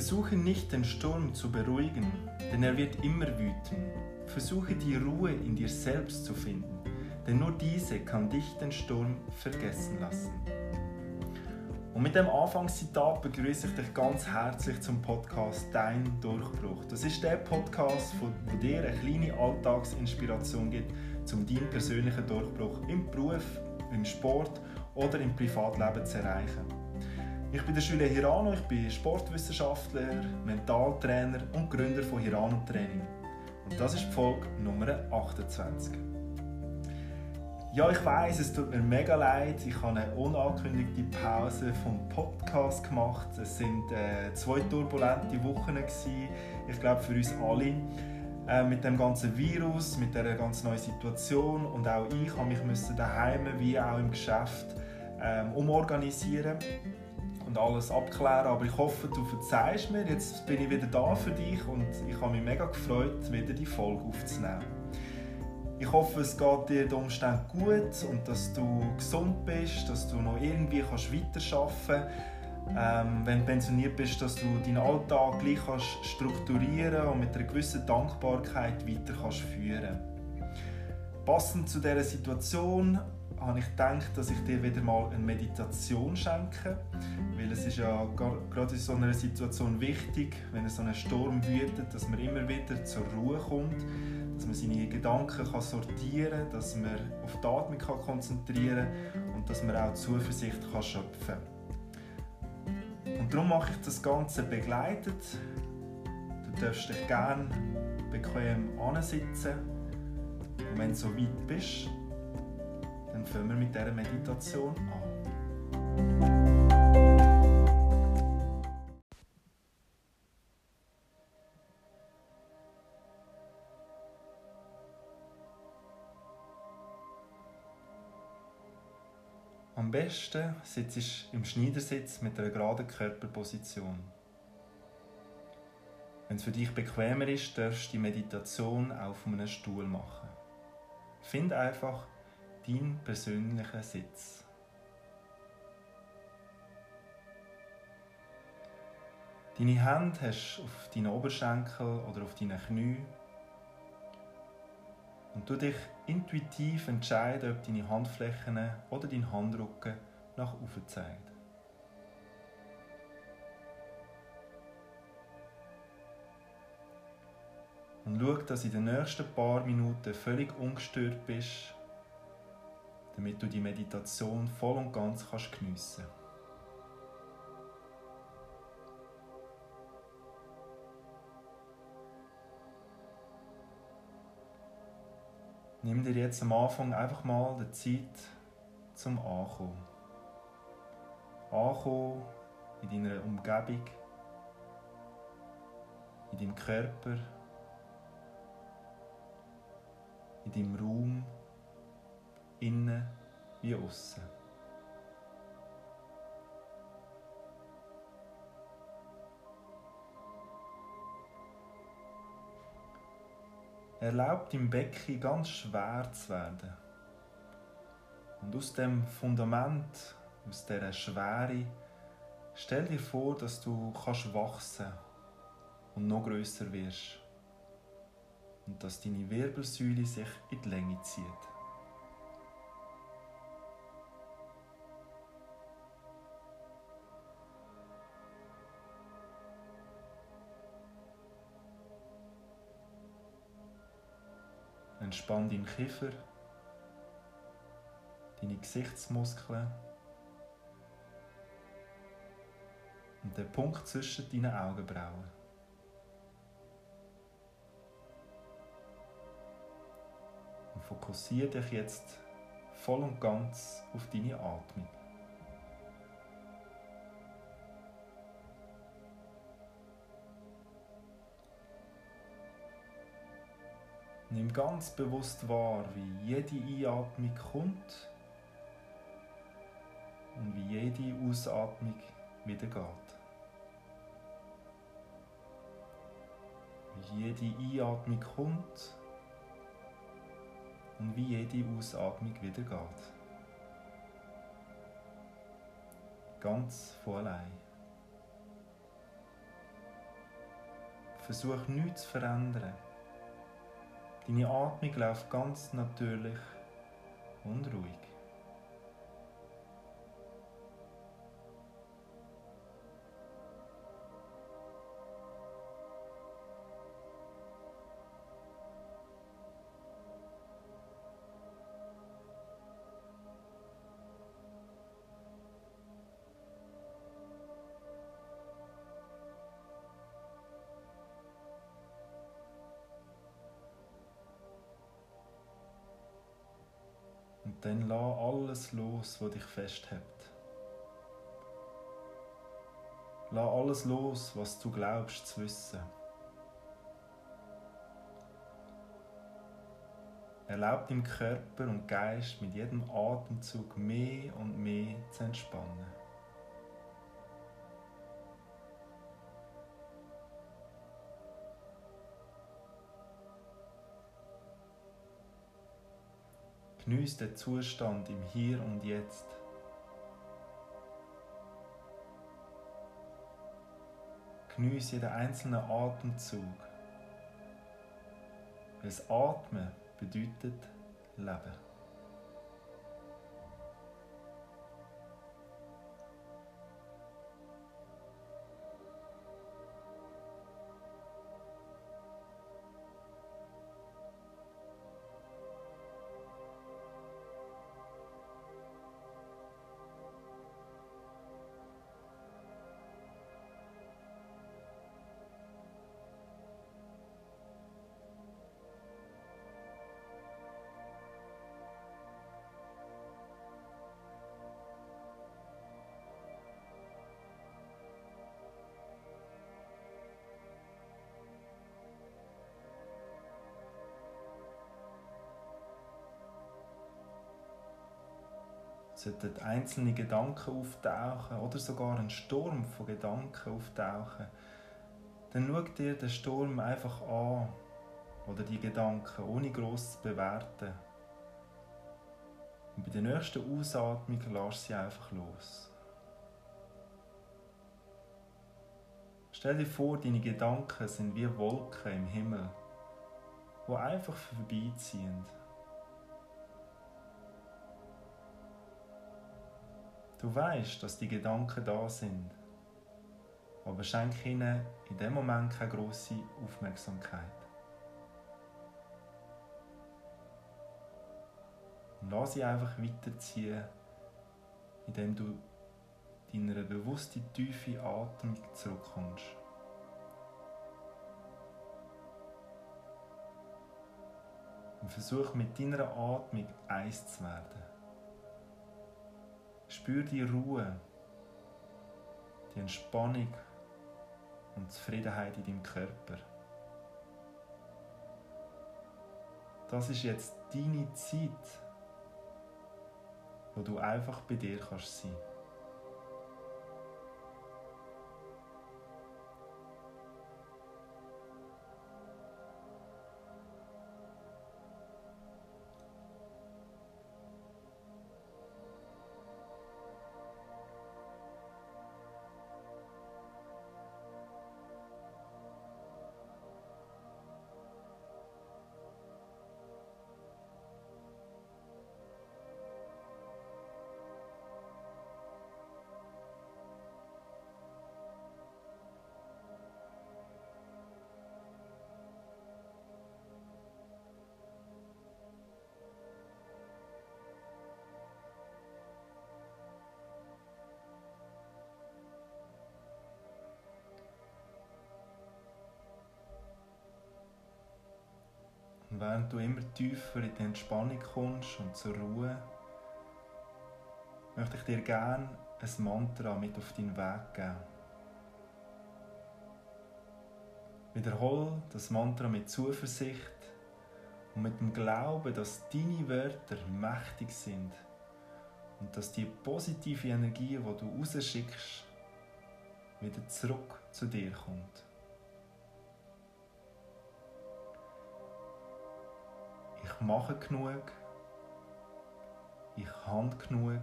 Versuche nicht den Sturm zu beruhigen, denn er wird immer wüten. Versuche die Ruhe in dir selbst zu finden, denn nur diese kann dich den Sturm vergessen lassen. Und mit dem Anfangszitat begrüße ich dich ganz herzlich zum Podcast Dein Durchbruch. Das ist der Podcast, der dir eine kleine Alltagsinspiration gibt, um deinen persönlichen Durchbruch im Beruf, im Sport oder im Privatleben zu erreichen. Ich bin der Schüler Hirano, ich bin Sportwissenschaftler, Mentaltrainer und Gründer von Hirano Training. Und das ist die Folge Nummer 28. Ja, ich weiß, es tut mir mega leid. Ich habe eine unangekündigte Pause vom Podcast gemacht. Es sind äh, zwei turbulente Wochen gewesen. Ich glaube für uns alle äh, mit dem ganzen Virus, mit der ganz neuen Situation und auch ich habe mich müssen daheim wie auch im Geschäft ähm, umorganisieren und alles abklären. Aber ich hoffe, du verzeihst mir. Jetzt bin ich wieder da für dich und ich habe mich mega gefreut, wieder die Folge aufzunehmen. Ich hoffe, es geht dir den Umständen gut und dass du gesund bist, dass du noch irgendwie kannst weiterarbeiten kannst. Ähm, wenn du pensioniert bist, dass du deinen Alltag gleich kannst strukturieren und mit einer gewissen Dankbarkeit weiter kannst führen Passend zu dieser Situation habe ich gedacht, dass ich dir wieder mal eine Meditation schenke, weil es ist ja gerade in so einer Situation wichtig, wenn es so einen Sturm wütet, dass man immer wieder zur Ruhe kommt, dass man seine Gedanken kann sortieren kann, dass man auf die Atmung kann konzentrieren kann und dass man auch Zuversicht kann schöpfen kann. Und darum mache ich das Ganze begleitet. Du darfst dich gerne bequem ansitzen und wenn du so weit bist, dann fangen wir mit dieser Meditation an. Am besten sitzt du im Schneidersitz mit einer geraden Körperposition. Wenn es für dich bequemer ist, darfst du die Meditation auf einem Stuhl machen. Find einfach deinen persönlichen Sitz. Deine Hände hast du auf deinen Oberschenkel oder auf deinen Knie und du dich intuitiv entscheiden, ob deine Handflächen oder dein Handrücken nach oben zeigen. Und schau, dass du in den nächsten paar Minuten völlig ungestört bist, damit du die Meditation voll und ganz kannst geniessen kannst. Nimm dir jetzt am Anfang einfach mal die Zeit zum Ankommen. Ankommen in deiner Umgebung, in deinem Körper, in deinem Raum, innen wie außen. erlaubt im Becken ganz schwer zu werden. Und aus dem Fundament, aus dieser Schwere, stell dir vor, dass du kannst wachsen und noch größer wirst. Und dass deine Wirbelsäule sich in die Länge zieht. Entspann deinen Kiefer, deine Gesichtsmuskeln und den Punkt zwischen deinen Augenbrauen. Und fokussiere dich jetzt voll und ganz auf deine Atmung. Nimm ganz bewusst wahr, wie jede Einatmung kommt und wie jede Ausatmung wieder geht. Wie jede Einatmung kommt und wie jede Ausatmung wieder geht. Ganz von allein. Versuch nichts zu verändern. Deine Atmung läuft ganz natürlich und ruhig. Dann lass alles los, was dich festhält. Lass alles los, was du glaubst zu wissen. Erlaub dem Körper und Geist mit jedem Atemzug mehr und mehr zu entspannen. Genieß den Zustand im Hier und Jetzt. Genieß jeden einzelnen Atemzug. Das Atmen bedeutet Leben. Sollten einzelne Gedanken auftauchen oder sogar ein Sturm von Gedanken auftauchen, dann schau dir den Sturm einfach an oder die Gedanken ohne groß zu bewerten. Und bei der nächsten Ausatmung lass sie einfach los. Stell dir vor, deine Gedanken sind wie Wolken im Himmel, wo einfach vorbeiziehen. Du weißt, dass die Gedanken da sind, aber schenk ihnen in dem Moment keine große Aufmerksamkeit. Und lass sie einfach weiterziehen, indem du deiner bewussten tiefe Atmung zurückkommst. Und versuch mit deiner Atmung eins zu werden. Spür die Ruhe, die Entspannung und Zufriedenheit in deinem Körper. Das ist jetzt deine Zeit, wo du einfach bei dir kannst sein. Während du immer tiefer in die Entspannung kommst und zur Ruhe, möchte ich dir gerne ein Mantra mit auf deinen Weg geben. Wiederhol das Mantra mit Zuversicht und mit dem Glauben, dass deine Wörter mächtig sind und dass die positive Energie, die du rausschickst, wieder zurück zu dir kommt. Ich mache genug, ich habe genug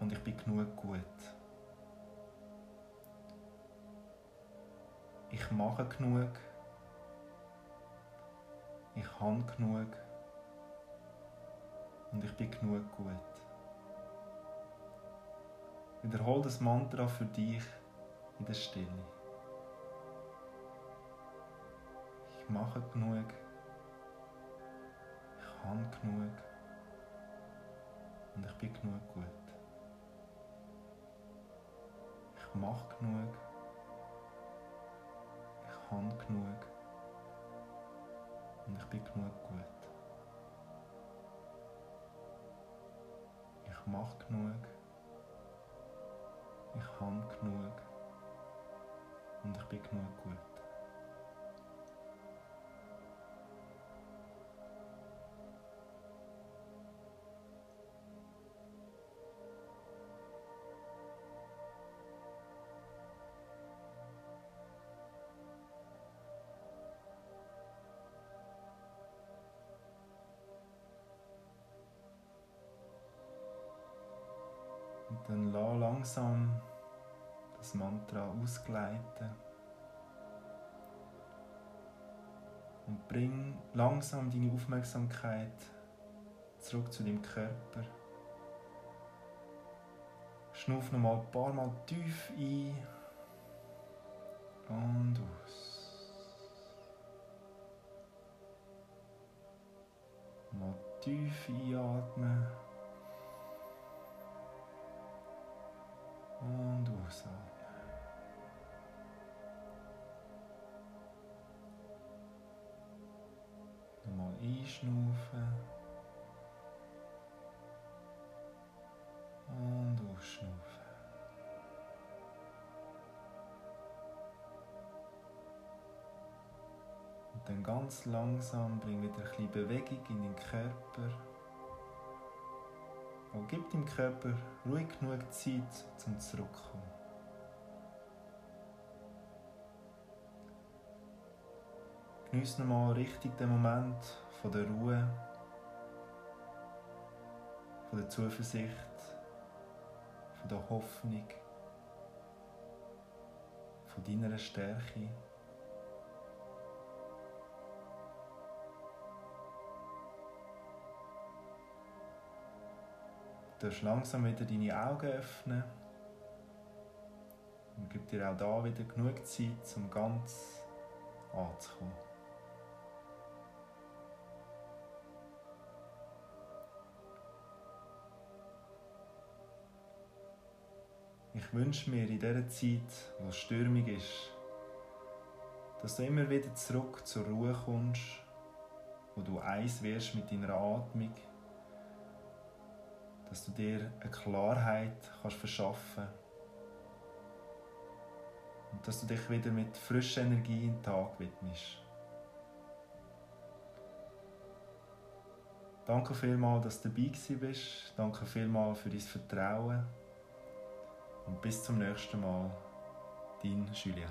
und ich bin genug gut. ich mache genug, ich habe genug und ich bin genug gut. Wiederhol das Mantra für dich in der Stille. Ich mache genug, ich habe genug und ich bin genug gut. Ich mache genug, ich habe genug und ich bin genug gut. Ich mache genug, ich habe genug und ich bin genug gut. Dann lass langsam das Mantra ausgleiten. Und bring langsam deine Aufmerksamkeit zurück zu deinem Körper. Schnuff noch mal ein paar Mal tief ein und aus. Mal tief einatmen. Einschnaufen. Und ausschnaufen. Und dann ganz langsam bring wieder ein bisschen Bewegung in den Körper. Und gib dem Körper ruhig genug Zeit zum Zurückkommen. Genieß nochmal richtig den Moment von der Ruhe, von der Zuversicht, von der Hoffnung, von deiner Stärke. Du darfst langsam wieder deine Augen öffnen und gib dir auch da wieder genug Zeit, um ganz anzukommen. Ich wünsche mir in dieser Zeit, wo es stürmig ist, dass du immer wieder zurück zur Ruhe kommst, wo du eins wirst mit deiner Atmung, dass du dir eine Klarheit kannst verschaffen und dass du dich wieder mit frischer Energie in den Tag widmest. Danke vielmals, dass du dabei bist. Danke vielmals für dein Vertrauen. Und bis zum nächsten Mal, dein Julia.